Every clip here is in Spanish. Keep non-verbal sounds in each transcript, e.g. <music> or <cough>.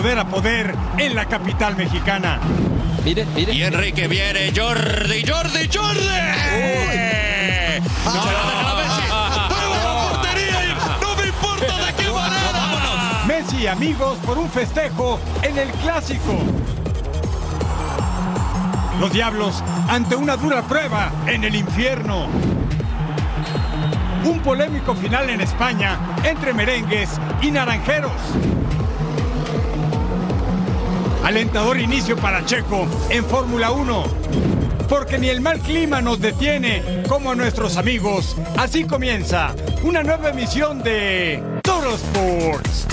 poder a poder en la capital mexicana. Mire, mire. Y Enrique viene, Jordi, Jordi, Jordi. No, se la deja la Messi. ¡Pega la portería y no me importa de qué manera! Messi y amigos por un festejo en el clásico. Los diablos ante una dura prueba en el infierno. Un polémico final en España entre merengues y naranjeros. Alentador inicio para Checo en Fórmula 1. Porque ni el mal clima nos detiene como a nuestros amigos. Así comienza una nueva emisión de Toro Sports.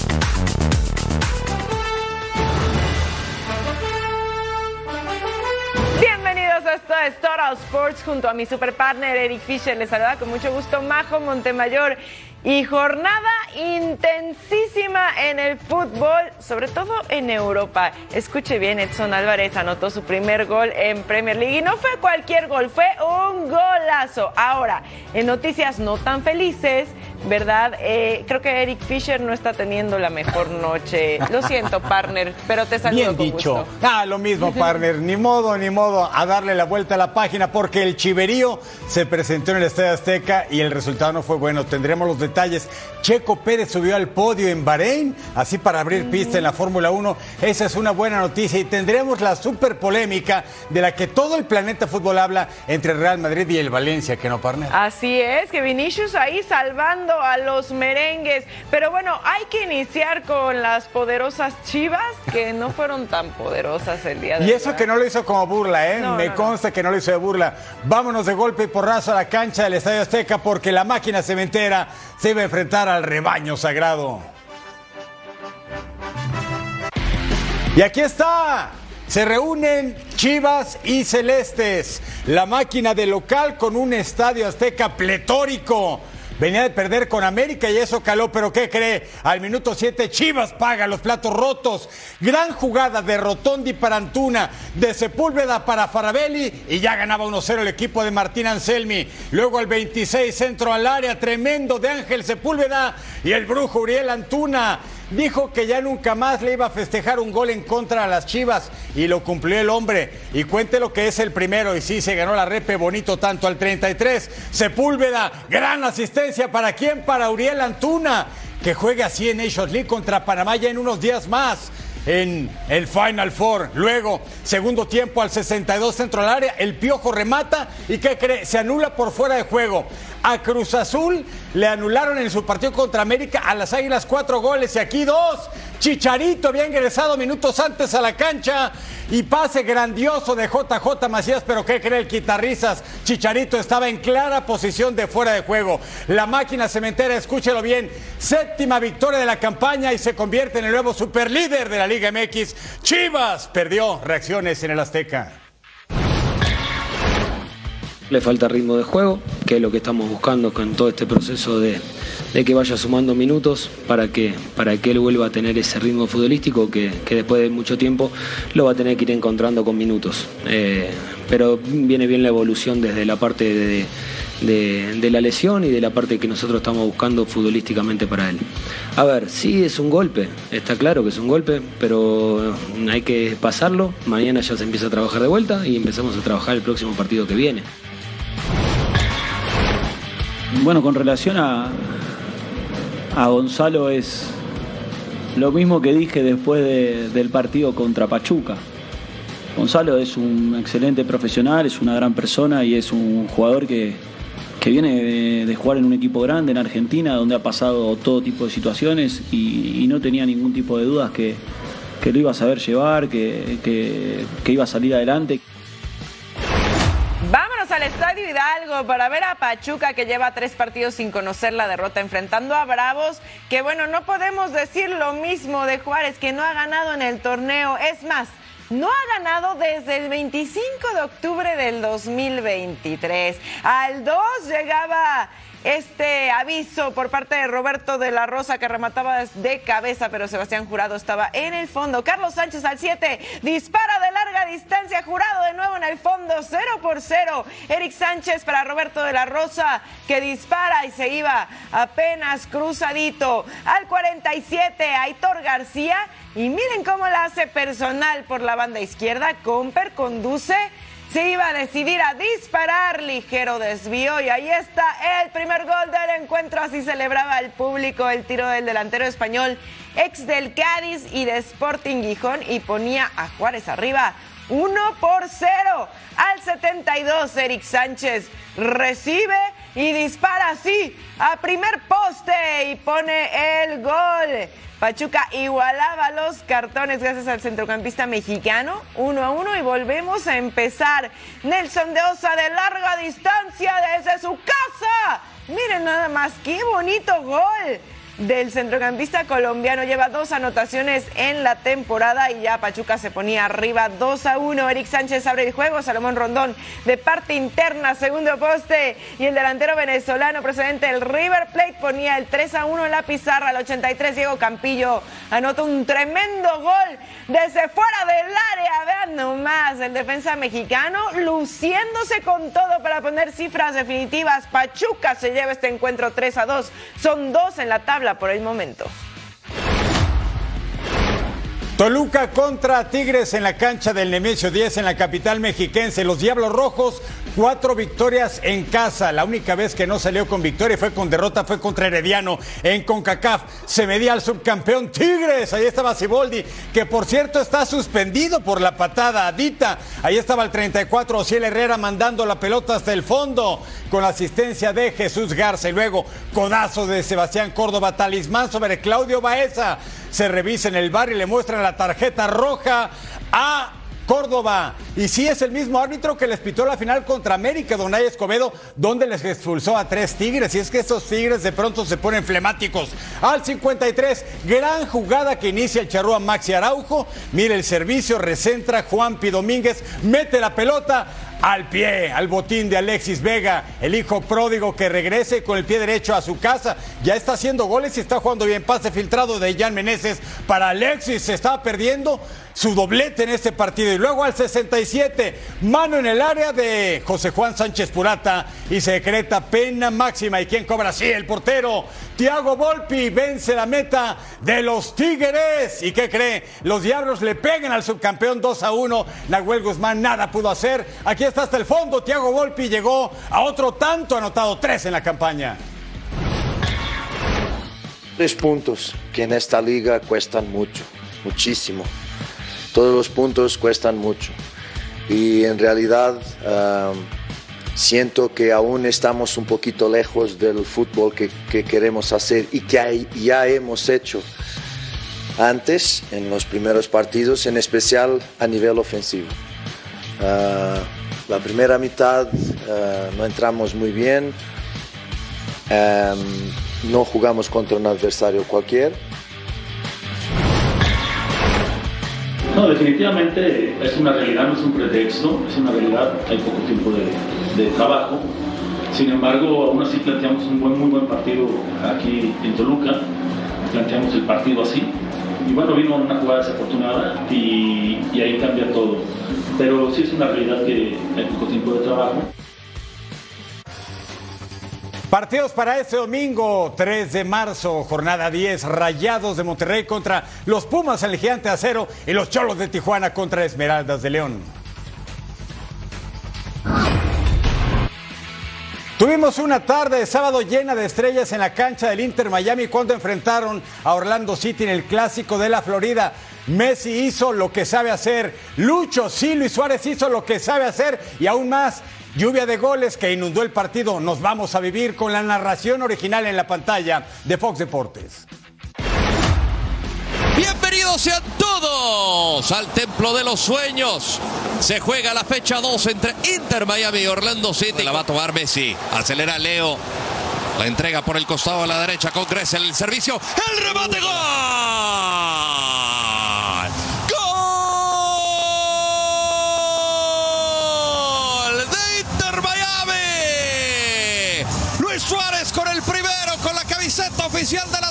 Bienvenidos a esto es Total Sports junto a mi super partner Eric Fisher. Les saluda con mucho gusto Majo Montemayor. Y jornada intensísima en el fútbol, sobre todo en Europa. Escuche bien, Edson Álvarez anotó su primer gol en Premier League y no fue cualquier gol, fue un golazo. Ahora, en noticias no tan felices, ¿verdad? Eh, creo que Eric Fisher no está teniendo la mejor noche. Lo siento, partner, pero te saludo Bien con dicho. gusto. Ah, lo mismo, partner. Ni modo, ni modo a darle la vuelta a la página porque el chiverío se presentó en el Estadio Azteca y el resultado no fue bueno. Tendremos los detalles. Checo Pérez subió al podio en Bahrein, así para abrir pista en la Fórmula 1. Esa es una buena noticia y tendremos la super polémica de la que todo el planeta fútbol habla entre Real Madrid y el Valencia, que no, partner. Así es, que Vinicius ahí salvando a los merengues. Pero bueno, hay que iniciar con las poderosas chivas, que no fueron tan poderosas el día de hoy. Y eso que no lo hizo como burla, ¿eh? No, Me no, no. consta que no lo hizo de burla. Vámonos de golpe y porrazo a la cancha del Estadio Azteca porque la máquina cementera se va a enfrentar al rebaño sagrado. Y aquí está. Se reúnen Chivas y Celestes. La máquina de local con un estadio azteca pletórico. Venía de perder con América y eso caló, pero ¿qué cree? Al minuto 7 Chivas paga los platos rotos. Gran jugada de Rotondi para Antuna, de Sepúlveda para Farabelli y ya ganaba 1-0 el equipo de Martín Anselmi. Luego al 26 centro al área, tremendo de Ángel Sepúlveda y el brujo Uriel Antuna. Dijo que ya nunca más le iba a festejar un gol en contra a las Chivas y lo cumplió el hombre. Y cuente lo que es el primero. Y sí, se ganó la repe bonito tanto al 33. Sepúlveda, gran asistencia para quién? Para Uriel Antuna, que juegue así en Nations League contra Panamá ya en unos días más. En el Final Four. Luego, segundo tiempo al 62 centro al área. El Piojo remata. ¿Y qué cree? Se anula por fuera de juego. A Cruz Azul le anularon en su partido contra América a las Águilas cuatro goles y aquí dos. Chicharito había ingresado minutos antes a la cancha y pase grandioso de JJ Macías, pero ¿qué cree el quitarrizas? Chicharito estaba en clara posición de fuera de juego. La máquina cementera, escúchelo bien, séptima victoria de la campaña y se convierte en el nuevo superlíder de la Liga MX. Chivas perdió reacciones en el Azteca. Le falta ritmo de juego, que es lo que estamos buscando con todo este proceso de, de que vaya sumando minutos para que, para que él vuelva a tener ese ritmo futbolístico que, que después de mucho tiempo lo va a tener que ir encontrando con minutos. Eh, pero viene bien la evolución desde la parte de- de la lesión y de la parte que nosotros estamos buscando futbolísticamente para él. A ver, sí es un golpe, está claro que es un golpe, pero hay que pasarlo. Mañana ya se empieza a trabajar de vuelta y empezamos a trabajar el próximo partido que viene. Bueno, con relación a, a Gonzalo es lo mismo que dije después de- del partido contra Pachuca. Gonzalo es un excelente profesional, es una gran persona y es un jugador que, que viene de, de jugar en un equipo grande en Argentina, donde ha pasado todo tipo de situaciones y, no tenía ningún tipo de dudas que, que lo iba a saber llevar, que- que iba a salir adelante. Vámonos al Estadio Hidalgo para ver a Pachuca que lleva tres partidos sin conocer la derrota enfrentando a Bravos, que bueno, no podemos decir lo mismo de Juárez, que no ha ganado en el torneo. Es más, no ha ganado desde el 25 de octubre del 2023. Al 2 llegaba este aviso por parte de Roberto de la Rosa que remataba de cabeza, pero Sebastián Jurado estaba en el fondo. Carlos Sánchez al 7, dispara de larga distancia, Jurado de nuevo en el fondo, 0 por 0. Eric Sánchez para Roberto de la Rosa que dispara y se iba apenas cruzadito. Al 47, Aitor García. Y miren cómo la hace personal por la banda izquierda. Comper conduce se iba a decidir a disparar, ligero desvío y ahí está el primer gol del encuentro, así celebraba el público el tiro del delantero español, ex del Cádiz y de Sporting Gijón y ponía a Juárez arriba. 1 por 0 al 72 Eric Sánchez recibe y dispara así a primer poste y pone el gol. Pachuca igualaba los cartones gracias al centrocampista mexicano, uno a uno y volvemos a empezar. Nelson de Osa de larga distancia desde su casa. Miren nada más, qué bonito gol del centrocampista colombiano. Lleva dos anotaciones en la temporada y ya Pachuca se ponía arriba 2 a 1. Eric Sánchez abre el juego, Salomón Rondón de parte interna, segundo poste. Y el delantero venezolano procedente del River Plate ponía el 3 a 1 en la pizarra. Al 83 Diego Campillo anota un tremendo gol desde fuera del área. Vean nomás el defensa mexicano luciéndose con todo para poner cifras definitivas. Pachuca se lleva este encuentro 3 a 2. Son dos en la tabla por el momento. Toluca contra Tigres en la cancha del Nemesio 10 en la capital mexiquense. Los Diablos Rojos, cuatro victorias en casa. La única vez que no salió con victoria fue con derrota, fue contra Herediano en CONCACAF. Se medía al subcampeón Tigres. Ahí estaba Ciboldi, que por cierto está suspendido por la patada Adita. Ahí estaba el 34, Ociel Herrera mandando la pelota hasta el fondo con la asistencia de Jesús Garza. Y luego, codazo de Sebastián Córdoba, talismán sobre Claudio Baeza. Se revisa en el bar y le muestran la tarjeta roja a Córdoba. Y sí es el mismo árbitro que les pitó la final contra América, Donay Escobedo, donde les expulsó a tres Tigres. Y es que estos Tigres de pronto se ponen flemáticos. Al 53, gran jugada que inicia el charrúa Maxi Araujo. Mire el servicio, recentra Juanpi Domínguez, mete la pelota al pie, al botín de Alexis Vega, el hijo pródigo que regrese con el pie derecho a su casa. Ya está haciendo goles y está jugando bien. Pase filtrado de Jan Meneses para Alexis. Se estaba perdiendo su doblete en este partido. Y luego al 67, mano en el área de José Juan Sánchez Purata y se decreta pena máxima. ¿Y quién cobra? Sí, el portero. Tiago Volpi vence la meta de los Tigres. ¿Y qué cree? Los Diablos le pegan al subcampeón 2 a 1. Nahuel Guzmán nada pudo hacer. Aquí está hasta el fondo. Tiago Volpi llegó a otro tanto, anotado tres en la campaña. Tres puntos que en esta liga cuestan mucho, muchísimo. Todos los puntos cuestan mucho. Y en realidad um, siento que aún estamos un poquito lejos del fútbol que, que queremos hacer y que ya hemos hecho antes en los primeros partidos, en especial a nivel ofensivo. Ah, la primera mitad ah, no entramos muy bien, Em, no jugamos contra un adversario cualquier. No, definitivamente es una realidad, no es un pretexto, es una realidad, hay poco tiempo de, de trabajo. Sin embargo, aún así planteamos un buen, muy buen partido aquí en Toluca, planteamos el partido así. Y bueno, vino una jugada desafortunada y, y ahí cambia todo. Pero sí es una realidad que hay poco tiempo de trabajo. Partidos para este domingo, 3 de marzo, jornada 10, Rayados de Monterrey contra los Pumas, el Gigante Acero, y los Cholos de Tijuana contra Esmeraldas de León. Tuvimos una tarde de sábado llena de estrellas en la cancha del Inter Miami cuando enfrentaron a Orlando City en el clásico de la Florida. Messi hizo lo que sabe hacer, Lucho, sí, Luis Suárez hizo lo que sabe hacer y aún más, lluvia de goles que inundó el partido. Nos vamos a vivir con la narración original en la pantalla de Fox Deportes. Bienvenidos sean todos al Templo de los Sueños. Se juega la fecha 2 entre Inter Miami y Orlando City. La va a tomar Messi. Acelera Leo. La entrega por el costado de la derecha con. El servicio. El remate. Gol. Gol de Inter Miami. Luis Suárez oficial de las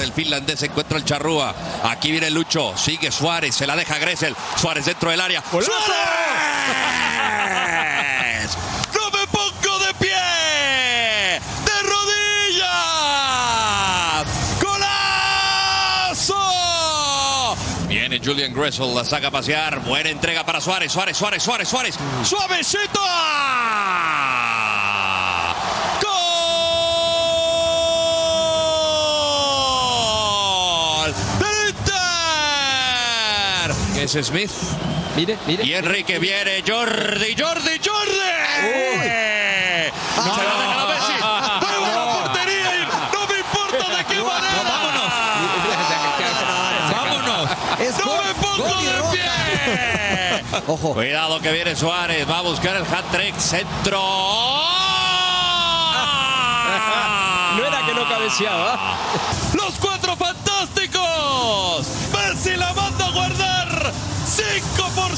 El finlandés encuentra el charrúa. Aquí viene Lucho. Sigue Suárez. Se la deja Gressel. Suárez dentro del área. ¡Suárez! ¡No me pongo de pie! ¡De rodillas! ¡Golazo! Viene Julian Gressel. La saca a pasear. Buena entrega para Suárez. Suárez, Suárez, Suárez, Suárez. ¡Suavecito! Es Smith. Mire, mire. Y Enrique viene, Jordi, Jordi, Jordi. Se la deja a Messi. ¡Muy buena portería! y ¡No me importa de qué manera! ¡Vámonos! Es ¡No me pongo de pie! <laughs> Ojo. Cuidado que viene Suárez. Va a buscar el hat-trick. Centro. <laughs> No era que no cabeceaba. Los cuatro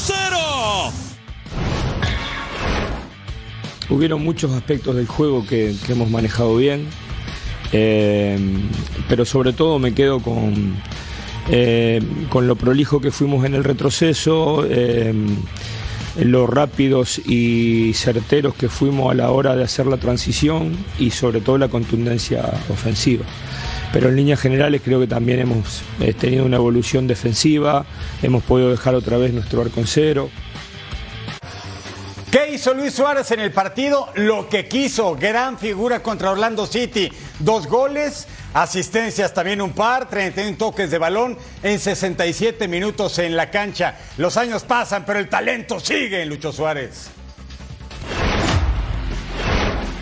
0. Hubieron muchos aspectos del juego que, que hemos manejado bien, eh, pero sobre todo me quedo con, eh, con lo prolijo que fuimos en el retroceso, eh, lo rápidos y certeros que fuimos a la hora de hacer la transición y sobre todo la contundencia ofensiva. Pero en líneas generales creo que también hemos eh, tenido una evolución defensiva, hemos podido dejar otra vez nuestro arco en cero. ¿Qué hizo Luis Suárez en el partido? Lo que quiso. Gran figura contra Orlando City. Dos goles, asistencias también un par, 31 toques de balón en 67 minutos en la cancha. Los años pasan, pero el talento sigue en Lucho Suárez.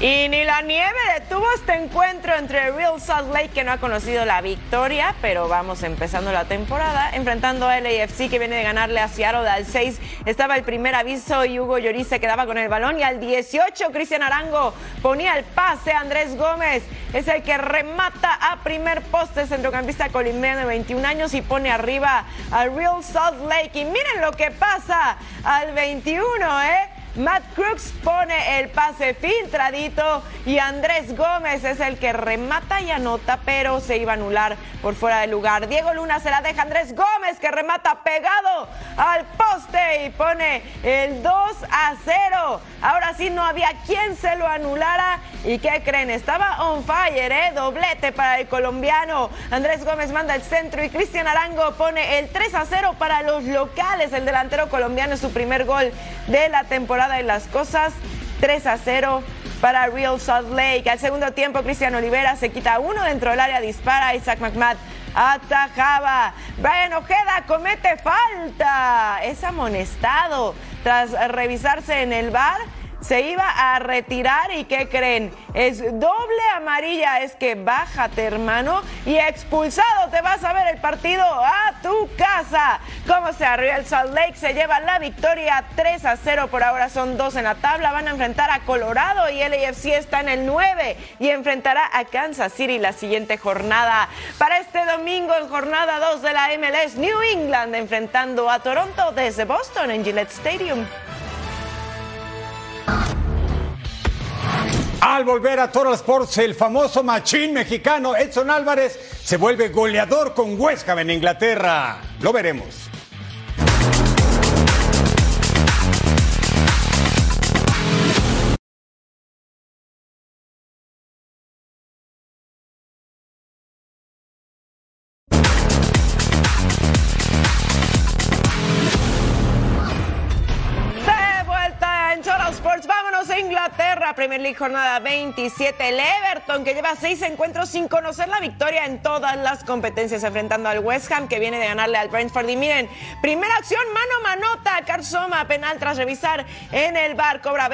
Y ni la nieve detuvo este encuentro entre Real Salt Lake, que no ha conocido la victoria, pero vamos empezando la temporada, enfrentando a LAFC, que viene de ganarle a Seattle al 6. Estaba el primer aviso y Hugo Lloris se quedaba con el balón. Y al 18, Cristian Arango ponía el pase. Andrés Gómez es el que remata a primer poste, centrocampista colombiano de 21 años, y pone arriba al Real Salt Lake. Y miren lo que pasa al 21, ¿eh? Matt Crooks pone el pase filtradito y Andrés Gómez es el que remata y anota, pero se iba a anular por fuera del lugar. Diego Luna se la deja Andrés Gómez que remata pegado al poste y pone el 2 a 0. Ahora sí no había quien se lo anulara y ¿qué creen? Estaba on fire, ¿eh? Doblete para el colombiano. Andrés Gómez manda el centro y Cristian Arango pone el 3 a 0 para los locales. El delantero colombiano es su primer gol de la temporada y las cosas 3 a 0 para Real Salt Lake. Al segundo tiempo, Cristian Olivera se quita uno dentro del área, dispara. Isaac McMahon atajaba. Brian Ojeda comete falta. Es amonestado tras revisarse en el bar. Se iba a retirar y ¿qué creen? Es doble amarilla, es que bájate hermano y expulsado te vas a ver el partido a tu casa. Como sea, Real Salt Lake se lleva la victoria 3 a 0, por ahora son dos en la tabla, van a enfrentar a Colorado y LAFC está en el 9 y enfrentará a Kansas City la siguiente jornada. Para este domingo en jornada 2 de la MLS, New England enfrentando a Toronto desde Boston en Gillette Stadium. Al volver a Total Sports, el famoso machín mexicano Edson Álvarez se vuelve goleador con West en Inglaterra. Lo veremos. Premier League jornada 27, el Everton que lleva seis encuentros sin conocer la victoria en todas las competencias enfrentando al West Ham que viene de ganarle al Brentford. Y miren, primera acción mano manota, Carzoma penal tras revisar en el bar, cobra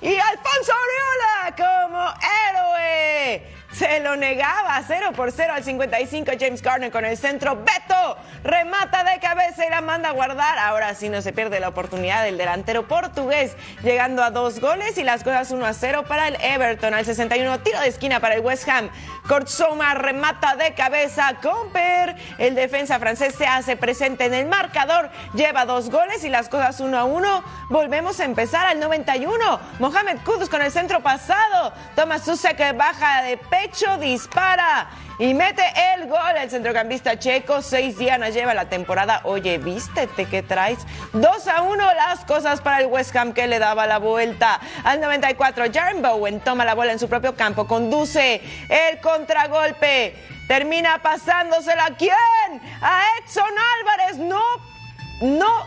y Alfonso Oriola como héroe. Se lo negaba 0 por 0 al 55 James Garner con el centro. Beto remata de cabeza y la manda a guardar. Ahora sí no se pierde la oportunidad del delantero portugués, llegando a dos goles y las cosas 1 a 0 para el Everton. Al 61 tiro de esquina para el West Ham. Kortsoma remata de cabeza. Comper, el defensa francés se hace presente en el marcador. Lleva dos goles y las cosas 1 a 1. Volvemos a empezar al 91. Mohamed Kudus con el centro pasado. Thomas Susek baja de pecho derecho, dispara y mete el gol. El centrocampista checo, seis dianas lleva la temporada. Oye, vístete que traes. 2 a 1 las cosas para el West Ham que le daba la vuelta. Al 94, Jaren Bowen toma la bola en su propio campo, conduce el contragolpe. Termina pasándosela. ¿A quién? A Edson Álvarez. No, no,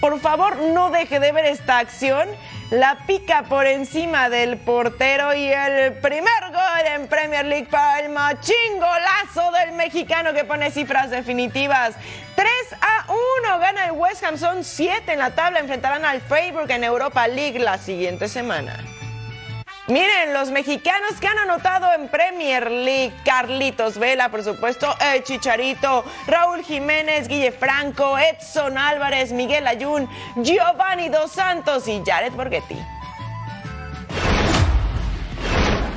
por favor, no deje de ver esta acción. La pica por encima del portero y el primer gol en Premier League para el machingolazo del mexicano que pone cifras definitivas. 3 a 1 gana el West Ham, son 7 en la tabla, enfrentarán al Freiburg en Europa League la siguiente semana. Miren, los mexicanos que han anotado en Premier League, Carlitos Vela, por supuesto, el Chicharito, Raúl Jiménez, Guille Franco, Edson Álvarez, Miguel Ayun, Giovanni Dos Santos y Jared Borghetti.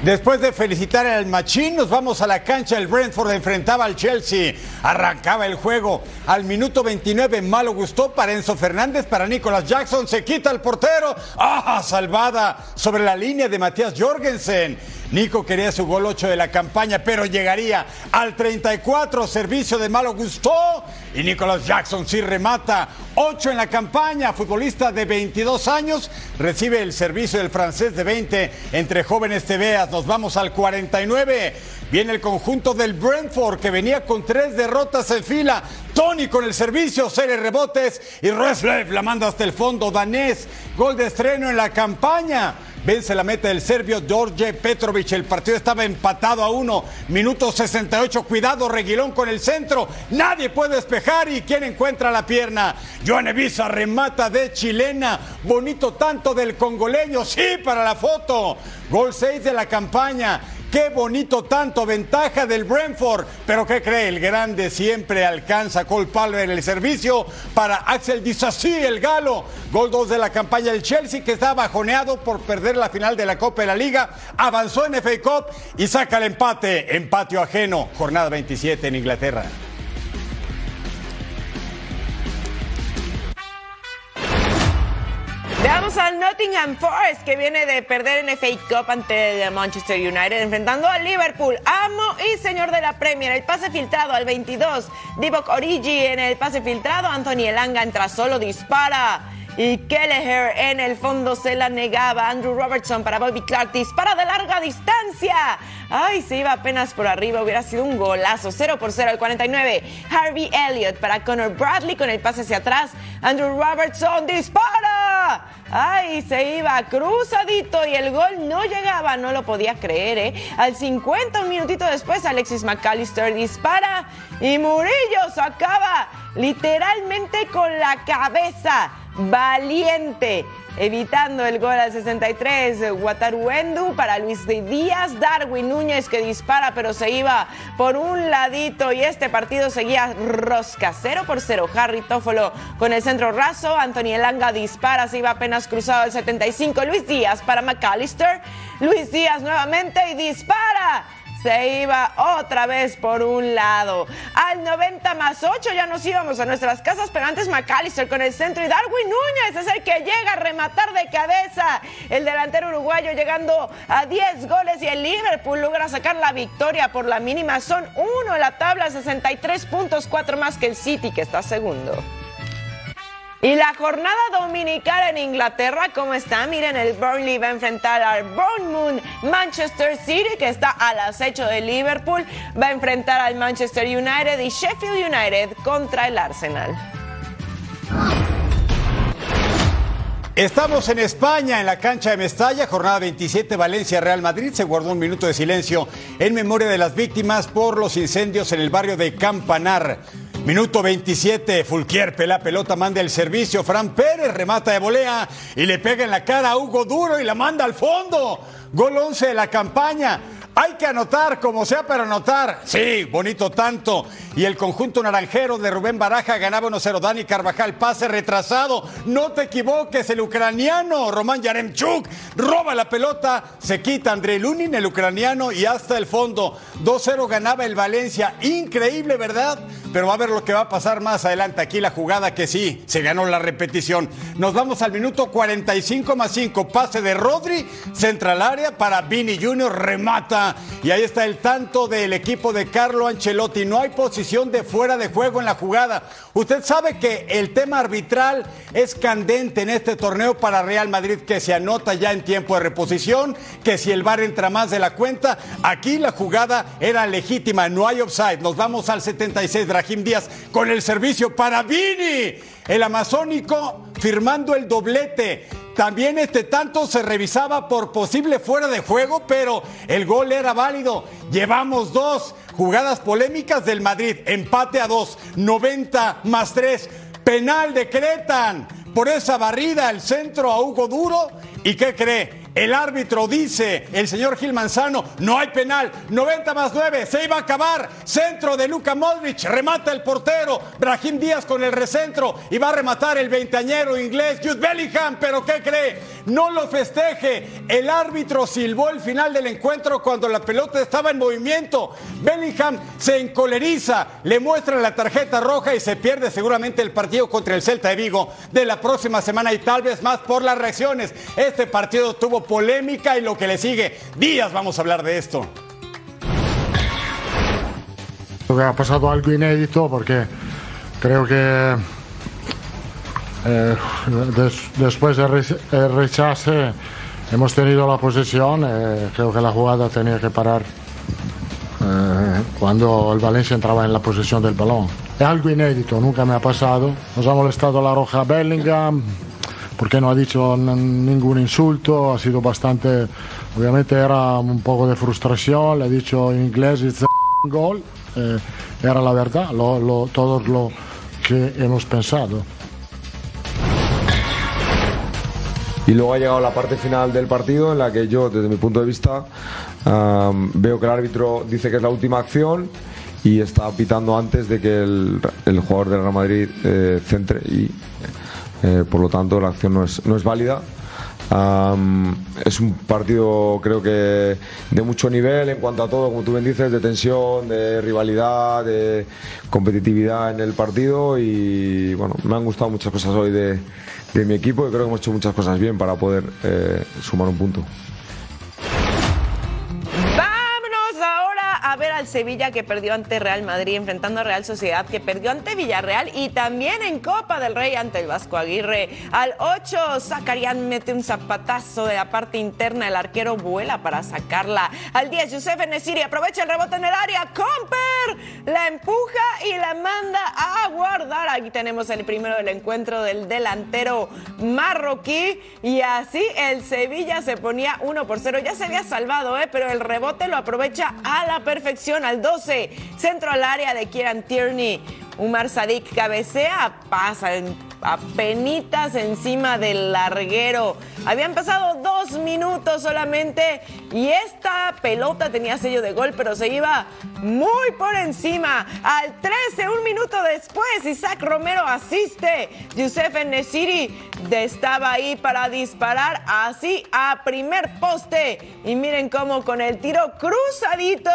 Después de felicitar al Machín, nos vamos a la cancha. El Brentford enfrentaba al Chelsea. Arrancaba el juego. Al minuto 29, malo gustó para Enzo Fernández, para Nicolas Jackson. Se quita el portero. ¡Ah! Salvada sobre la línea de Matías Jorgensen. Nico quería su gol 8 de la campaña, pero llegaría al 34, servicio de Malo Gustó. Y Nicolas Jackson sí remata. 8 en la campaña, futbolista de 22 años, recibe el servicio del francés de 20 entre jóvenes tebeas. Nos vamos al 49. Viene el conjunto del Brentford que venía con tres derrotas en fila. Tony con el servicio, serie rebotes y Reslev la manda hasta el fondo. Danés, gol de estreno en la campaña. Vence la meta del serbio George Petrovic. El partido estaba empatado a uno. Minuto 68. Cuidado, Reguilón con el centro. Nadie puede despejar. ¿Y quién encuentra la pierna? Joan Evisa remata de chilena. Bonito tanto del congoleño. Sí, para la foto. Gol 6 de la campaña. Qué bonito tanto, ventaja del Brentford. Pero ¿qué cree? El grande siempre alcanza Cole Palmer el servicio para Axel Disassi, el galo. Gol 2 de la campaña del Chelsea que está bajoneado por perder la final de la Copa de la Liga. Avanzó en FA Cup y saca el empate en patio ajeno. Jornada 27 en Inglaterra. Veamos al Nottingham Forest que viene de perder en FA Cup ante el Manchester United enfrentando al Liverpool, amo y señor de la Premier. El pase filtrado al 22, Divock Origi en el pase filtrado, Anthony Elanga entra solo, dispara. Y Kelleher en el fondo se la negaba. Andrew Robertson para Bobby Clark. Dispara de larga distancia. Ay, se iba apenas por arriba. Hubiera sido un golazo. 0 por 0 al 49. Harvey Elliott para Connor Bradley con el pase hacia atrás. Andrew Robertson dispara. Ay, se iba cruzadito y el gol no llegaba. No lo podía creer, ¿eh? Al 50, un minutito después, Alexis McAllister dispara. Y Murillo sacaba literalmente con la cabeza valiente, evitando el gol al 63. Wataruendu para Luis Díaz, Darwin Núñez que dispara, pero se iba por un ladito y este partido seguía rosca 0 por 0. Harry Tófolo con el centro raso, Anthony Elanga dispara, se iba apenas cruzado al 75. Luis Díaz para McAllister, Luis Díaz nuevamente y dispara se iba otra vez por un lado. Al 90 más 8 ya nos íbamos a nuestras casas, pero antes McAllister con el centro y Darwin Núñez es el que llega a rematar de cabeza. El delantero uruguayo llegando a 10 goles y el Liverpool logra sacar la victoria por la mínima. Son uno en la tabla, 63 puntos, 4 más que el City que está segundo. Y la jornada dominical en Inglaterra, ¿cómo está? Miren, el Burnley va a enfrentar al Bournemouth Manchester City, que está al acecho de Liverpool. Va a enfrentar al Manchester United y Sheffield United contra el Arsenal. Estamos en España, en la cancha de Mestalla, jornada 27, Valencia, Real Madrid. Se guardó un minuto de silencio en memoria de las víctimas por los incendios en el barrio de Campanar. Minuto 27, Fulquier pela pelota, manda el servicio, Fran Pérez remata de volea y le pega en la cara a Hugo Duro y la manda al fondo. Gol 11 de la campaña. Hay que anotar, como sea para anotar. Sí, bonito tanto. Y el conjunto naranjero de Rubén Baraja ganaba 1-0. Dani Carvajal, pase retrasado. No te equivoques, el ucraniano Román Yaremchuk roba la pelota. Se quita André Lunin, el ucraniano, y hasta el fondo. 2-0 ganaba el Valencia. Increíble, ¿verdad? Pero va a ver lo que va a pasar más adelante. Aquí la jugada que sí, se ganó la repetición. Nos vamos al minuto 45 más 5. Pase de Rodri, central área para Vini Junior, remata Y ahí está el tanto del equipo de Carlo Ancelotti. No hay posición de fuera de juego en la jugada. Usted sabe que el tema arbitral es candente en este torneo para Real Madrid, que se anota ya en tiempo de reposición, que si el VAR entra más de la cuenta, aquí la jugada era legítima, no hay offside. Nos vamos al 76, Brahim Díaz con el servicio para Vini, el amazónico firmando el doblete. También este tanto se revisaba por posible fuera de juego, pero el gol era válido. Llevamos dos jugadas polémicas del Madrid, empate a dos, 90 más 3, penal decretan por esa barrida el centro a Hugo Duro. ¿Y qué cree? El árbitro dice, el señor Gil Manzano, no hay penal, 90 más 9, se iba a acabar, centro de Luka Modric, remata el portero, Brahim Díaz con el recentro y va a rematar el veinteañero inglés Jude Bellingham, pero ¿qué cree? No lo festeje, el árbitro silbó el final del encuentro cuando la pelota estaba en movimiento, Bellingham se encoleriza, le muestra la tarjeta roja y se pierde seguramente el partido contra el Celta de Vigo de la próxima semana y tal vez más por las reacciones. Este partido tuvo polémica y lo que le sigue. Días vamos a hablar de esto. Que ha pasado algo inédito porque creo que eh, des- después del el rechace hemos tenido la posesión. eh, creo que la jugada tenía que parar eh, cuando el Valencia entraba en la posesión del balón. Es algo inédito, nunca me ha pasado. Nos ha molestado la roja Bellingham porque no ha dicho ningún insulto, ha sido bastante, obviamente era un poco de frustración, le ha dicho en inglés it's a goal, eh, era la verdad, lo, lo- lo que hemos pensado. Y luego ha llegado la parte final del partido en la que yo, desde mi punto de vista, veo que el árbitro dice que es la última acción y está pitando antes de que el, el jugador del Real Madrid eh, centre y eh, por lo tanto la acción no es, no es válida. Am, es un partido creo que de mucho nivel en cuanto a todo, como tú bien dices, de tensión, de rivalidad, de competitividad en el partido y bueno, me han gustado muchas cosas hoy de, de mi equipo y creo que hemos hecho muchas cosas bien para poder eh, sumar un punto. Sevilla que perdió ante Real Madrid, enfrentando a Real Sociedad que perdió ante Villarreal y también en Copa del Rey ante el Vasco Aguirre. Al 8, Zacarián mete un zapatazo de la parte interna, el arquero vuela para sacarla. Al 10, Yusef Enesiri aprovecha el rebote en el área, Comper la empuja y la manda a guardar. Aquí tenemos el primero del encuentro del delantero marroquí y así el Sevilla se ponía 1 por 0. Ya se había salvado, ¿eh? pero el rebote lo aprovecha a la perfección. Al 12, centro al área de Kieran Tierney. Umar Sadik cabecea, pasa en- apenitas encima del larguero. Habían pasado dos minutos solamente y esta pelota tenía sello de gol, pero se iba muy por encima. Al 13, un minuto después, Isaac Romero asiste. Youssef Nesiri estaba ahí para disparar así a primer poste. Y miren cómo con el tiro cruzadito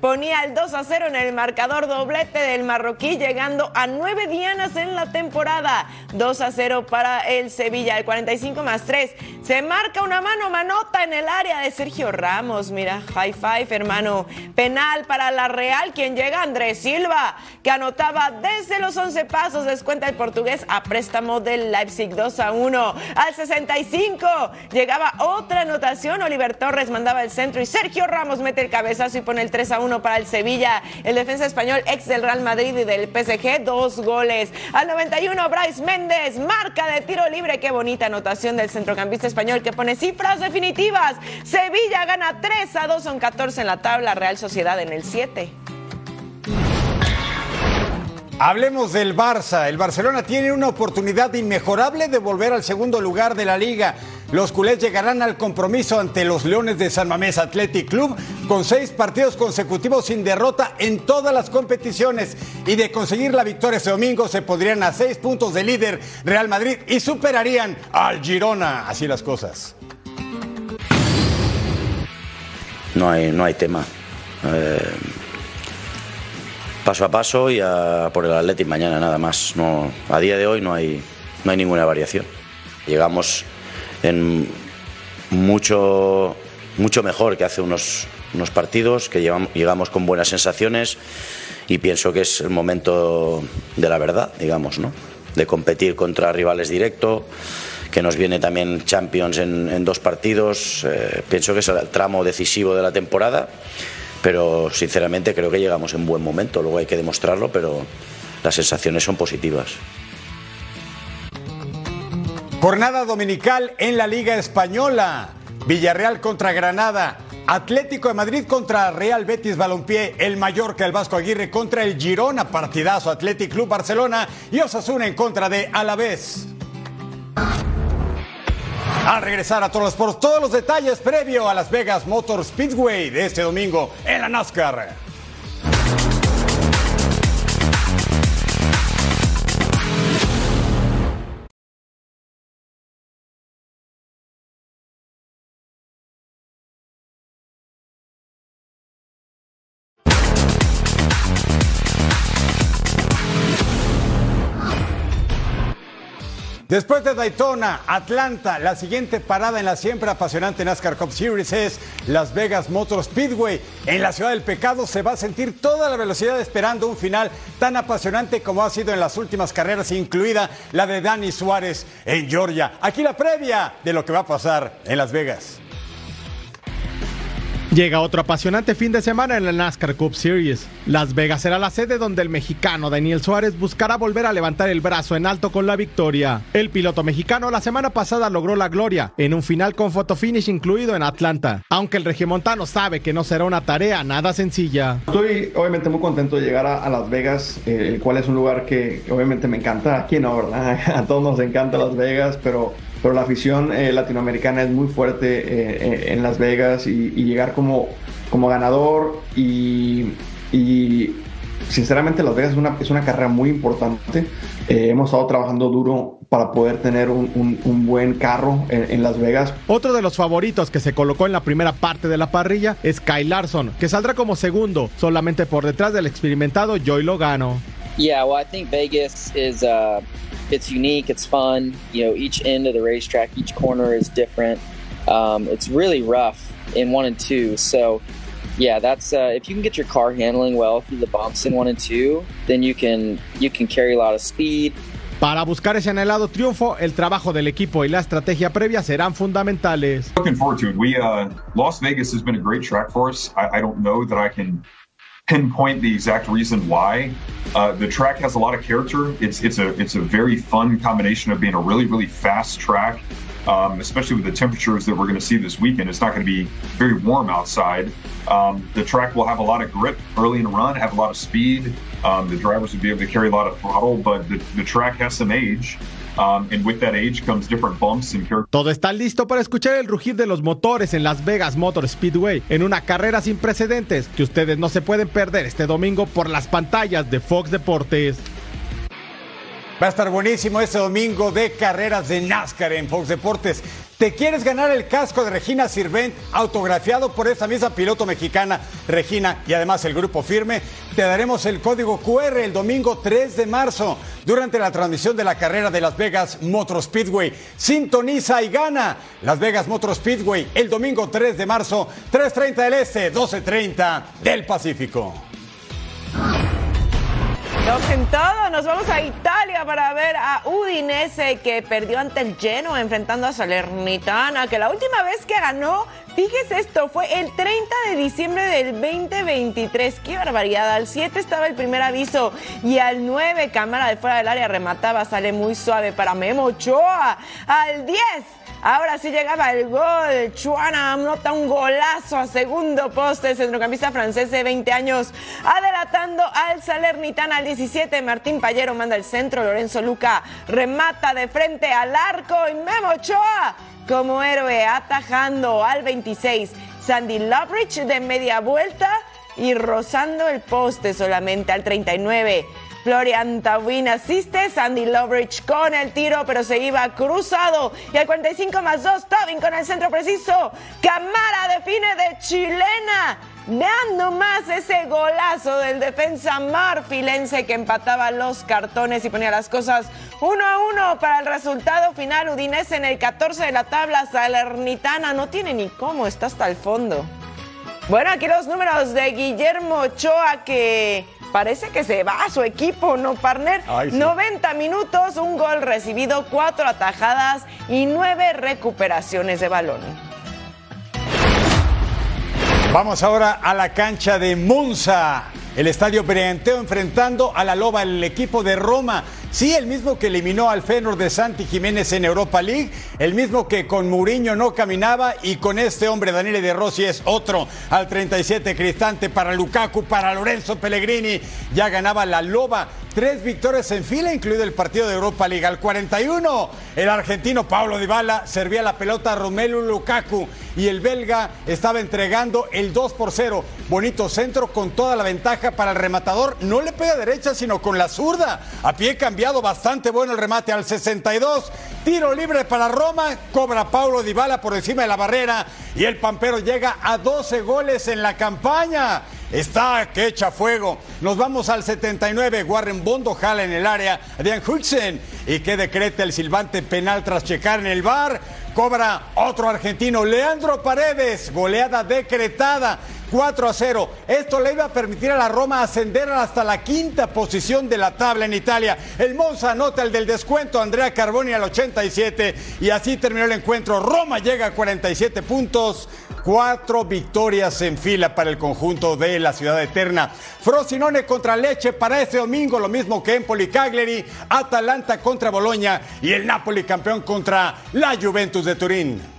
ponía el 2 a 0 en el marcador doblete del marroquí, llegando a nueve dianas en la temporada. 2 a 0 para el Sevilla, el 45 más 3. Se marca una mano manota en el área de Sergio Ramos. Mira, high five, hermano. Penal para la Real, quien llega Andrés Silva, que anotaba desde los 11 pasos. Descuenta el portugués a préstamo del Leipzig 2 a 1. Al 65 llegaba otra anotación. Oliver Torres mandaba el centro y Sergio Ramos mete el cabezazo y pone el 3 a 1 para el Sevilla. El defensa español, ex del Real Madrid y del PSG, dos goles. Al 91, Bryce Méndez, marca de tiro libre. Qué bonita anotación del centrocampista español que pone cifras definitivas. Sevilla gana 3 a 2, son 14 en la tabla. Real Sociedad en el 7. Hablemos del Barça. El Barcelona tiene una oportunidad inmejorable de volver al segundo lugar de la liga. Los culés llegarán al compromiso ante los Leones de San Mamés Athletic Club con seis partidos consecutivos sin derrota en todas las competiciones. Y de conseguir la victoria este domingo se podrían a seis puntos de líder Real Madrid y superarían al Girona. Así las cosas. No hay, no hay tema. Eh, paso a paso y a por el Athletic mañana nada más. No, a día de hoy no hay, no hay ninguna variación. Llegamos en mucho, mucho mejor que hace unos unos partidos, que llevamos- llegamos con buenas sensaciones y pienso que es el momento de la verdad, digamos, ¿no? De competir contra rivales directos, que nos viene también Champions en, dos partidos. eh, pienso que es el tramo decisivo de la temporada, pero sinceramente creo que llegamos en buen momento. Luego hay que demostrarlo, pero las sensaciones son positivas. Jornada dominical en la Liga Española. Villarreal contra Granada. Atlético de Madrid contra Real Betis Balompié. El Mallorca, el Vasco Aguirre contra el Girona. Partidazo Athletic Club Barcelona. Y Osasuna en contra de Alavés. Al regresar a todos por todos los detalles previo a Las Vegas Motor Speedway de este domingo en la NASCAR. Después de Daytona, Atlanta, la siguiente parada en la siempre apasionante NASCAR Cup Series es Las Vegas Motor Speedway. En la ciudad del pecado se va a sentir toda la velocidad esperando un final tan apasionante como ha sido en las últimas carreras, incluida la de Dani Suárez en Georgia. Aquí la previa de lo que va a pasar en Las Vegas. Llega otro apasionante fin de semana en la NASCAR Cup Series. Las Vegas será la sede donde el mexicano Daniel Suárez buscará volver a levantar el brazo en alto con la victoria. El piloto mexicano la semana pasada logró la gloria en un final con fotofinish incluido en Atlanta, aunque el regiomontano sabe que no será una tarea nada sencilla. Estoy obviamente muy contento de llegar a, Las Vegas, eh, el cual es un lugar que, que obviamente me encanta. Aquí no, ¿verdad? <laughs> A todos nos encanta Las Vegas, pero, pero la afición eh, latinoamericana es muy fuerte eh, eh, en Las Vegas y, y llegar como, como ganador y, y sinceramente Las Vegas es una, es una carrera muy importante. Eh, hemos estado trabajando duro para poder tener un, un- un buen carro en- en Las Vegas. Otro de los favoritos que se colocó en la primera parte de la parrilla es Kyle Larson, que saldrá como segundo, solamente por detrás del experimentado Joey Logano. Yeah, well, I think Vegas is uh, it's unique, it's fun. You know, each end of the racetrack, each corner is different. Um, it's really rough in one and two. So, yeah, that's uh, if you can get your car handling well through the bumps in one and two, then you can you can carry a lot of speed. Para buscar ese anhelado triunfo, el trabajo del equipo y la estrategia previa serán fundamentales. Looking forward to it. We uh, Las Vegas has been a great track for us. I, I don't know that I can pinpoint the exact reason why. Uh, the track has a lot of character. It's it's a it's a very fun combination of being a really really fast track, um, especially with the temperatures that we're going to see this weekend. It's not going to be very warm outside. Um, the track will have a lot of grip early in the run, have a lot of speed. Um, the drivers will be able to carry a lot of throttle, but the, the track has some age. And with that age comes different bumps and character. Todo está listo para escuchar el rugir de los motores en Las Vegas Motor Speedway en una carrera sin precedentes que ustedes no se pueden perder este domingo por las pantallas de Fox Deportes. Va a estar buenísimo este domingo de carreras de NASCAR en Fox Deportes. ¿Te quieres ganar el casco de Regina Sirvent autografiado por esta misma piloto mexicana, Regina, y además el grupo firme? Te daremos el código QR el domingo 3 de marzo durante la transmisión de la carrera de Las Vegas Motor Speedway. Sintoniza y gana Las Vegas Motor Speedway el domingo 3 de marzo, 3.30 del Este, 12.30 del Pacífico. En todo, nos vamos a Italia para ver a Udinese que perdió ante el Genoa enfrentando a Salernitana, que la última vez que ganó, fíjese esto, fue el 30 de diciembre del 2023. ¡Qué barbaridad! Al 7 estaba el primer aviso y al 9 cámara de fuera del área remataba, sale muy suave para Memo Ochoa. Al 10 Ahora sí llegaba el gol. Chuana anota un golazo a segundo poste. Centrocampista francés de 20 años adelantando al Salernitana al 17. Martín Pallero manda el centro. Lorenzo Luca remata de frente al arco. Y Memo Ochoa como héroe atajando al 26. Sandy Lovrich de media vuelta y rozando el poste solamente al 39. Florian Tawin asiste, Sandy Lovrich con el tiro, pero se iba cruzado. Y al 45 más 2, Tawin con el centro preciso. Camara define de chilena. Vean nomás ese golazo del defensa marfilense que empataba los cartones y ponía las cosas uno a uno para el resultado final. Udinese en el 14 de la tabla, Salernitana no tiene ni cómo, está hasta el fondo. Bueno, aquí los números de Guillermo Ochoa que parece que se va a su equipo, ¿no, partner? Ay, sí. 90 minutos, un gol recibido, cuatro atajadas y nueve recuperaciones de balón. Vamos ahora a la cancha de Monza. El estadio Brianteo enfrentando a la Loba, el equipo de Roma. Sí, el mismo que eliminó al Feyenoord de Santi Jiménez en Europa League, el mismo que con Mourinho no caminaba y con este hombre Daniele De Rossi es otro. Al 37 Cristante para Lukaku, para Lorenzo Pellegrini, ya ganaba la Loba. Tres victorias en fila, incluido el partido de Europa League. Al 41, el argentino Pablo Dybala servía la pelota a Romelu Lukaku y el belga estaba entregando el 2 por 0. Bonito centro con toda la ventaja para el rematador. No le pega derecha, sino con la zurda. A pie cambiado, bastante bueno el remate al 62. Tiro libre para Roma, cobra Paulo Dybala por encima de la barrera y el Pampero llega a 12 goles en la campaña. Está que echa fuego. Nos vamos al 79. Warren Bondo jala en el área. Adrian Hudson. Y que decreta el silbante penal tras checar en el bar. Cobra otro argentino. Leandro Paredes. Goleada decretada. 4 a 0. Esto le iba a permitir a la Roma ascender hasta la quinta posición de la tabla en Italia. El Monza anota el del descuento, Andrea Carboni al 87 y así terminó el encuentro. Roma llega a 47 puntos. Cuatro victorias en fila para el conjunto de la ciudad eterna. Frosinone contra Leche para este domingo, lo mismo que Empoli Cagliari, Atalanta contra Boloña y el Napoli campeón contra la Juventus de Turín.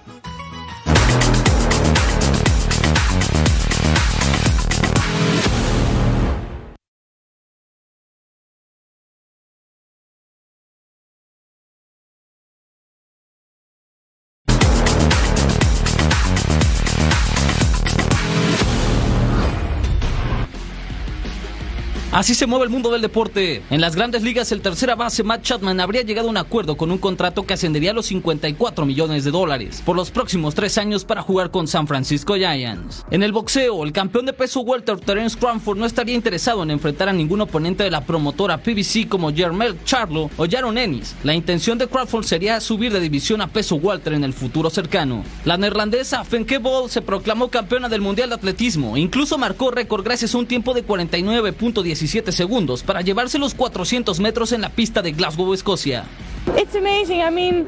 Así se mueve el mundo del deporte. En las grandes ligas, el tercera base Matt Chapman habría llegado a un acuerdo con un contrato que ascendería a los 54 millones de dólares por los próximos tres años para jugar con San Francisco Giants. En el boxeo, el campeón de peso welter Terence Crawford no estaría interesado en enfrentar a ningún oponente de la promotora PBC como Jermel Charlo o Jaron Ennis. La intención de Crawford sería subir de división a peso welter en el futuro cercano. La neerlandesa Fenke Bol se proclamó campeona del Mundial de Atletismo. Incluso marcó récord gracias a un tiempo de 49.17 segundos para llevarse los 400 metros en la pista de Glasgow, Escocia. It's amazing. I mean,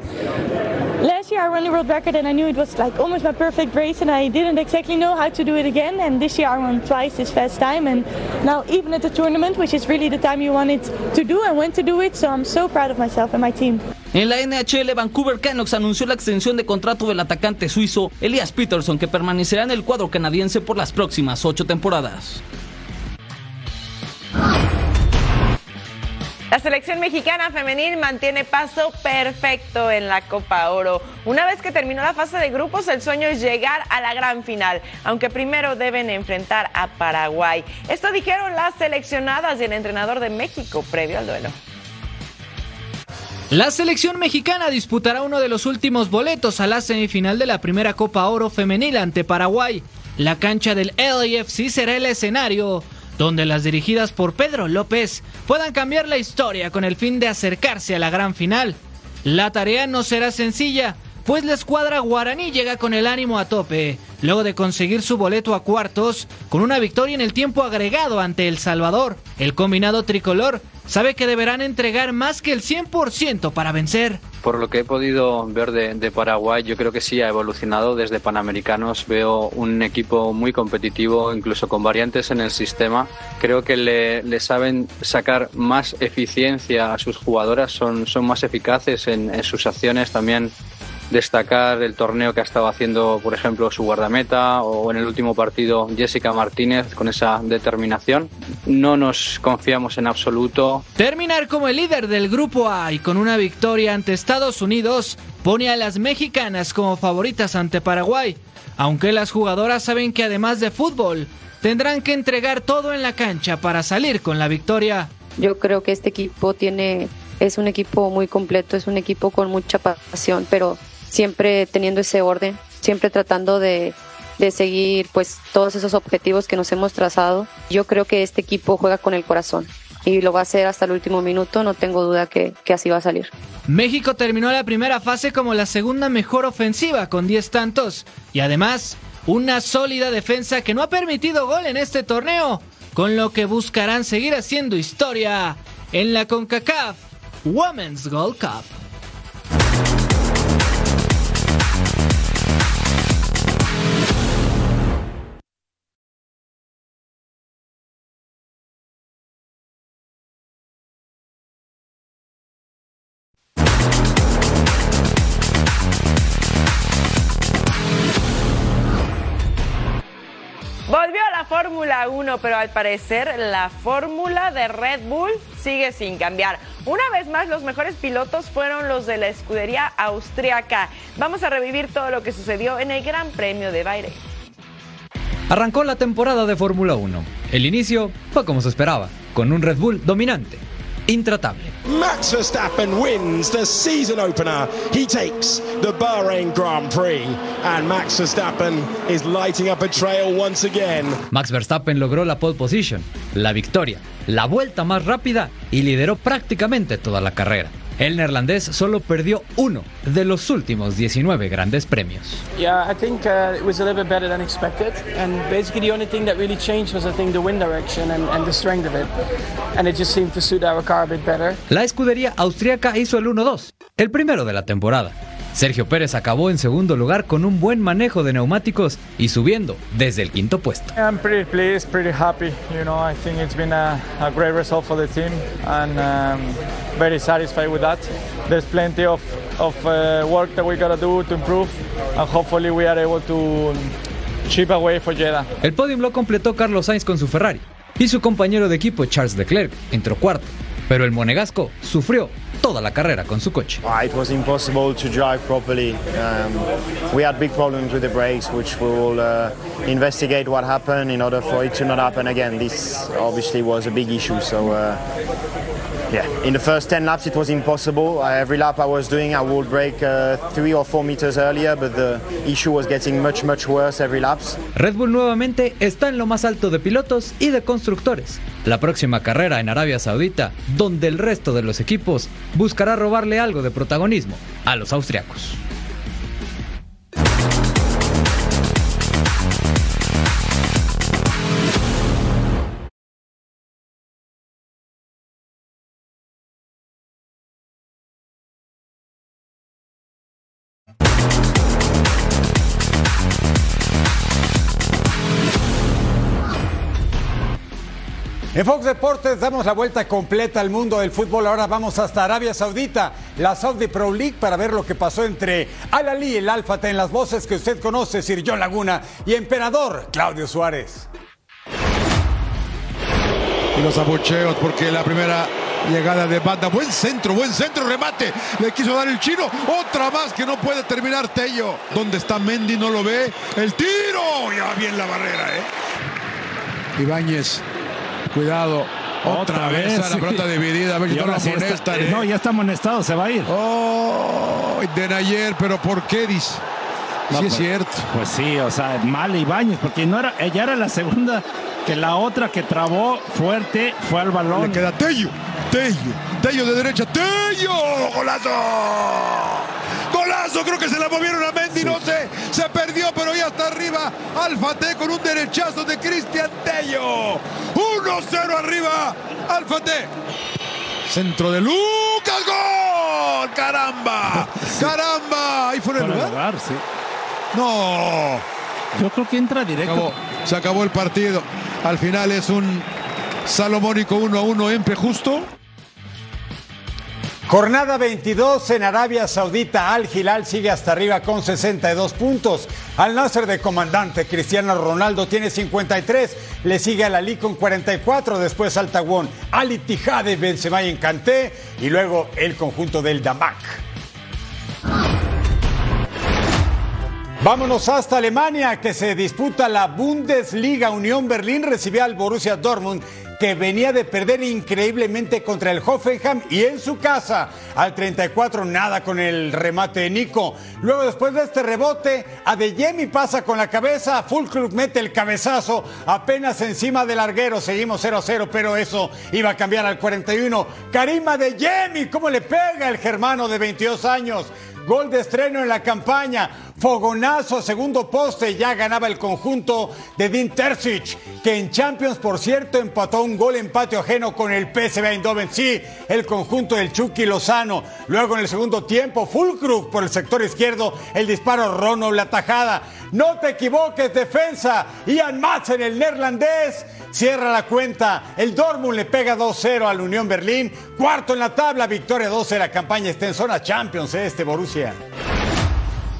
last year I ran the world record and I knew it was like almost my perfect race and I didn't exactly know how to do it again. And this year I ran twice this fast time and now even at the tournament, which is really the time you want it to do and when to do it. So I'm so proud of myself and my team. En la NHL, Vancouver Canucks anunció la extensión de contrato del atacante suizo Elias Peterson, que permanecerá en el cuadro canadiense por las próximas ocho temporadas. La selección mexicana femenil mantiene paso perfecto en la Copa Oro. Una vez que terminó la fase de grupos, el sueño es llegar a la gran final, aunque primero deben enfrentar a Paraguay. Esto dijeron las seleccionadas y el entrenador de México previo al duelo. La selección mexicana disputará uno de los últimos boletos a la semifinal de la primera Copa Oro femenil ante Paraguay. La cancha del LAFC será el escenario donde las dirigidas por Pedro López puedan cambiar la historia con el fin de acercarse a la gran final. La tarea no será sencilla, pues la escuadra guaraní llega con el ánimo a tope, luego de conseguir su boleto a cuartos con una victoria en el tiempo agregado ante El Salvador. El combinado tricolor sabe que deberán entregar más que el 100% para vencer. Por lo que he podido ver de, de, Paraguay, yo creo que sí ha evolucionado desde Panamericanos. Veo un equipo muy competitivo, incluso con variantes en el sistema. Creo que le, le saben sacar más eficiencia a sus jugadoras, son, son más eficaces en, en sus acciones también destacar el torneo que ha estado haciendo, por ejemplo, su guardameta o en el último partido Jessica Martínez con esa determinación. No nos confiamos en absoluto. Terminar como el líder del grupo A y con una victoria ante Estados Unidos pone a las mexicanas como favoritas ante Paraguay, aunque las jugadoras saben que además de fútbol, tendrán que entregar todo en la cancha para salir con la victoria. Yo creo que este equipo tiene es un equipo muy completo, es un equipo con mucha pasión, pero siempre teniendo ese orden, siempre tratando de, de, seguir pues todos esos objetivos que nos hemos trazado. Yo creo que este equipo juega con el corazón y lo va a hacer hasta el último minuto, no tengo duda que, que así va a salir. México terminó la primera fase como la segunda mejor ofensiva con 10 tantos y además una sólida defensa que no ha permitido gol en este torneo, con lo que buscarán seguir haciendo historia en la CONCACAF Women's Gold Cup. Fórmula 1, pero al parecer la fórmula de Red Bull sigue sin cambiar. Una vez más, los mejores pilotos fueron los de la escudería austriaca. Vamos a revivir todo lo que sucedió en el Gran Premio de Bahrein. Arrancó la temporada de Fórmula 1. El inicio fue como se esperaba, con un Red Bull dominante, intratable. Max Verstappen wins the season opener. He takes the Bahrain Grand Prix. And Max Verstappen is lighting up a trail once again. Max Verstappen logró la pole position, la victoria, la vuelta más rápida y lideró prácticamente toda la carrera. El neerlandés solo perdió uno de los últimos 19 grandes premios. Yeah, I think uh, it was a little bit better than expected. And basically, the only thing that really changed was, I think, the wind direction and, and the strength of it. And it just seemed to suit our car a bit better. La escudería austríaca hizo el 1-2, el primero de la temporada. Sergio Pérez acabó en segundo lugar con un buen manejo de neumáticos y subiendo desde el quinto puesto. I'm pretty pleased, pretty happy. You know, I think it's been a, a great result for the team and um, very satisfied with that. There's plenty of, of uh, work that we got to do to improve and hopefully we are able to chip away for Jeddah. El podium lo completó Carlos Sainz con su Ferrari y su compañero de equipo Charles Leclerc entró cuarto, pero el monegasco sufrió toda la carrera con su coche. Uh, It was impossible to drive properly. Um, we had big problems with the brakes, which we will uh, investigate what happened in order for it to not happen again. This obviously was a big issue. So, uh, yeah, in the first 10 laps it was impossible. Uh, every lap I was doing, I would brake uh, three or four meters earlier, but the issue was getting much, much worse every laps. Red Bull nuevamente está en lo más alto de pilotos y de constructores. La próxima carrera en Arabia Saudita, donde el resto de los equipos buscará robarle algo de protagonismo a los austriacos. En Fox Deportes damos la vuelta completa al mundo del fútbol. Ahora vamos hasta Arabia Saudita, la Saudi Pro League, para ver lo que pasó entre Al Ali y el Alfate en las voces que usted conoce, Sir John Laguna y Emperador Claudio Suárez. Y los abucheos porque la primera llegada de banda, buen centro, buen centro, remate, le quiso dar el chino, otra más que no puede terminar Tello. ¿Dónde está Mendy? No lo ve. El tiro, ya bien la barrera, ¿eh? Ibáñez, cuidado. Otra, vez, a la sí. pelota dividida, a ver si no lo sí amonestan, ¿eh? No, ya está amonestado, se va a ir. Oh, de ayer, pero ¿por qué dice? No, sí es pues- cierto. Pues sí, o sea, mal Ibáñez, porque no era, ella era la segunda, que la otra que trabó fuerte fue al balón. Le queda Tello, Tello, Tello de derecha, Tello, golazo. Creo que se la movieron a Mendy, no sé, se perdió, pero ya está arriba. Alfate con un derechazo de Cristian Tello. 1-0 arriba, Alfate. Centro de Lucas, gol, caramba, <laughs> caramba. Ahí fue en el lugar. lugar, sí. No. Yo creo que entra directo. Acabó, se acabó el partido. Al final es un salomónico 1 a 1 Empe justo. Jornada 22 en Arabia Saudita. Al Hilal sigue hasta arriba con 62 puntos. Al Nasser de comandante Cristiano Ronaldo tiene 53. Le sigue Al Ali con 44. Después Al Tawón, Al Ittihad Benzema y Encanté. Y luego el conjunto del Damak. Vámonos hasta Alemania, que se disputa la Bundesliga. Unión Berlín recibe al Borussia Dortmund que venía de perder increíblemente contra el Hoffenheim y en su casa al 34 nada con el remate de Nico. Luego después de este rebote, Adeyemi pasa con la cabeza, Full Club mete el cabezazo apenas encima del larguero, seguimos 0 a 0, pero eso iba a cambiar al 41. Karim Adeyemi, ¿cómo le pega el germano de 22 años? Gol de estreno en la campaña. Fogonazo, segundo poste, ya ganaba el conjunto de Dean Terzic, que en Champions, por cierto, empató un gol en patio ajeno con el PSV Eindhoven. Sí, el conjunto del Chucky Lozano. Luego en el segundo tiempo, Fulcrug por el sector izquierdo, el disparo Rono, la tajada. No te equivoques, defensa. Ian Madsen, el neerlandés, cierra la cuenta. El Dortmund le pega 2-0 al Unión Berlín. Cuarto en la tabla, victoria 12. La campaña está en zona Champions, ¿eh? este Borussia.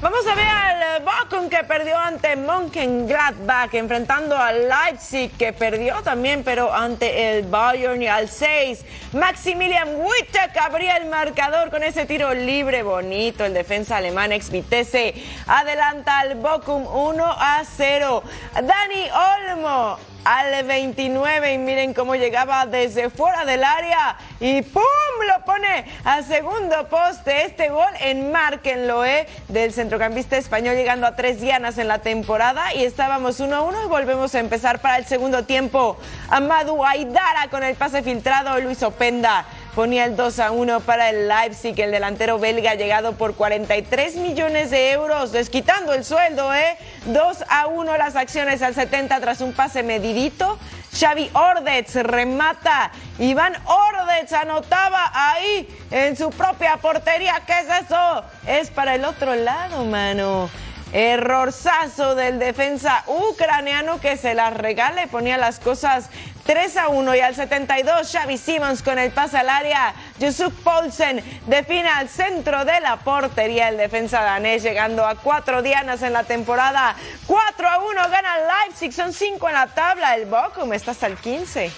Vamos a ver al Bochum que perdió ante Mönchengladbach, enfrentando al Leipzig que perdió también, pero ante el Bayern al 6. Maximilian Wittek abría el marcador con ese tiro libre bonito. El defensa alemán ex Vitesse adelanta al Bochum 1 a 0. Dani Olmo al 29 y miren cómo llegaba desde fuera del área y ¡pum! lo pone a segundo poste. Este gol en Marquenloe del centrocampista español llegando a tres dianas en la temporada y estábamos 1 a 1 y volvemos a empezar para el segundo tiempo. Amadu Aidara con el pase filtrado, Luis Openda ponía el 2 a 1 para el Leipzig. El delantero belga llegado por 43 millones de euros, desquitando el sueldo, ¿eh? 2 a 1 las acciones al 70 tras un pase medidito. Xavi Ordetz remata. Iván Ordetz anotaba ahí en su propia portería. ¿Qué es eso? Es para el otro lado, mano. Errorzazo del defensa ucraniano que se las regala y ponía las cosas 3 a 1 y al 72 Xavi Simons con el pase al área. Yusuf Paulsen define al centro de la portería el defensa danés llegando a cuatro dianas en la temporada. 4 a 1 gana Leipzig, son 5 en la tabla. El Bochum está hasta el 15.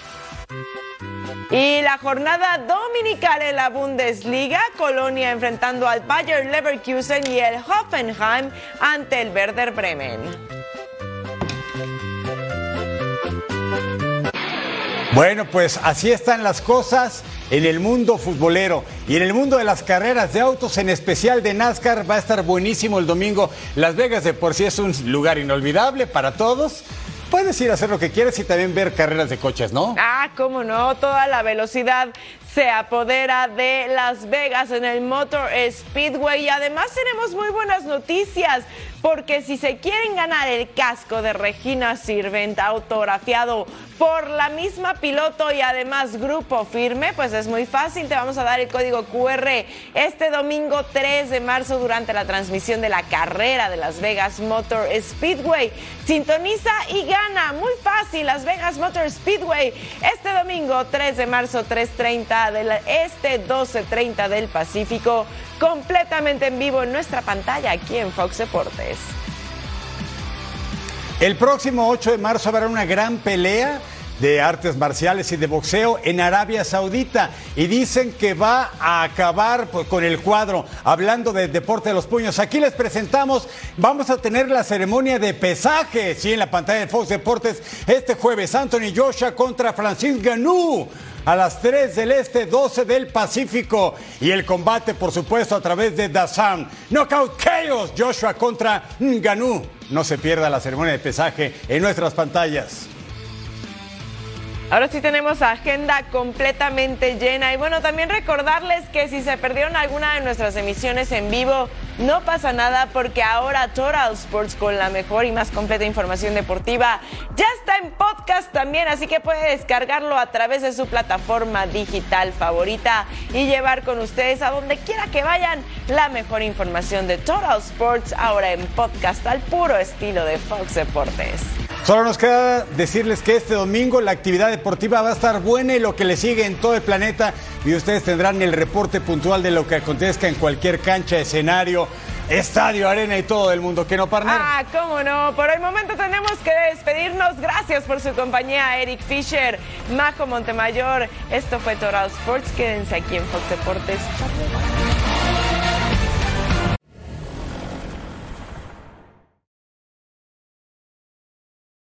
Y la jornada dominical en la Bundesliga, Colonia enfrentando al Bayer Leverkusen y el Hoffenheim ante el Werder Bremen. Bueno, pues así están las cosas en el mundo futbolero y en el mundo de las carreras de autos, en especial de NASCAR, va a estar buenísimo el domingo. Las Vegas de por sí es un lugar inolvidable para todos. Puedes ir a hacer lo que quieras y también ver carreras de coches, ¿no? Ah, cómo no, toda la velocidad se apodera de Las Vegas en el Motor Speedway. Y además tenemos muy buenas noticias porque si se quieren ganar el casco de Regina Sirvent autografiado por la misma piloto y además grupo firme, pues es muy fácil, te vamos a dar el código QR este domingo 3 de marzo durante la transmisión de la carrera de Las Vegas Motor Speedway. Sintoniza y gana, muy fácil, Las Vegas Motor Speedway. Este domingo 3 de marzo 3.30 del este, 12.30 del Pacífico, completamente en vivo en nuestra pantalla aquí en Fox Deportes. El próximo 8 de marzo habrá una gran pelea de artes marciales y de boxeo en Arabia Saudita y dicen que va a acabar pues, con el cuadro. Hablando del deporte de los puños, aquí les presentamos, vamos a tener la ceremonia de pesaje, sí, en la pantalla de Fox Deportes este jueves, Anthony Joshua contra Francis Ganú a las 3 del Este, 12 del Pacífico. Y el combate, por supuesto, a través de Dazan. Knockout Chaos, Joshua contra Ganú. No se pierda la ceremonia de pesaje en nuestras pantallas. Ahora sí tenemos agenda completamente llena. Y bueno, también recordarles que si se perdieron alguna de nuestras emisiones en vivo, no pasa nada porque ahora Total Sports con la mejor y más completa información deportiva ya está en podcast también, así que puede descargarlo a través de su plataforma digital favorita y llevar con ustedes a donde quiera que vayan la mejor información de Total Sports ahora en podcast al puro estilo de Fox Deportes. Solo nos queda decirles que este domingo la actividad deportiva va a estar buena y lo que le sigue en todo el planeta y ustedes tendrán el reporte puntual de lo que acontezca en cualquier cancha, escenario, estadio, arena y todo el mundo. ¿Que no, partner? Ah, cómo no. Por el momento tenemos que despedirnos. Gracias por su compañía, Eric Fisher, Majo Montemayor. Esto fue Toral Sports. Quédense aquí en Fox Deportes.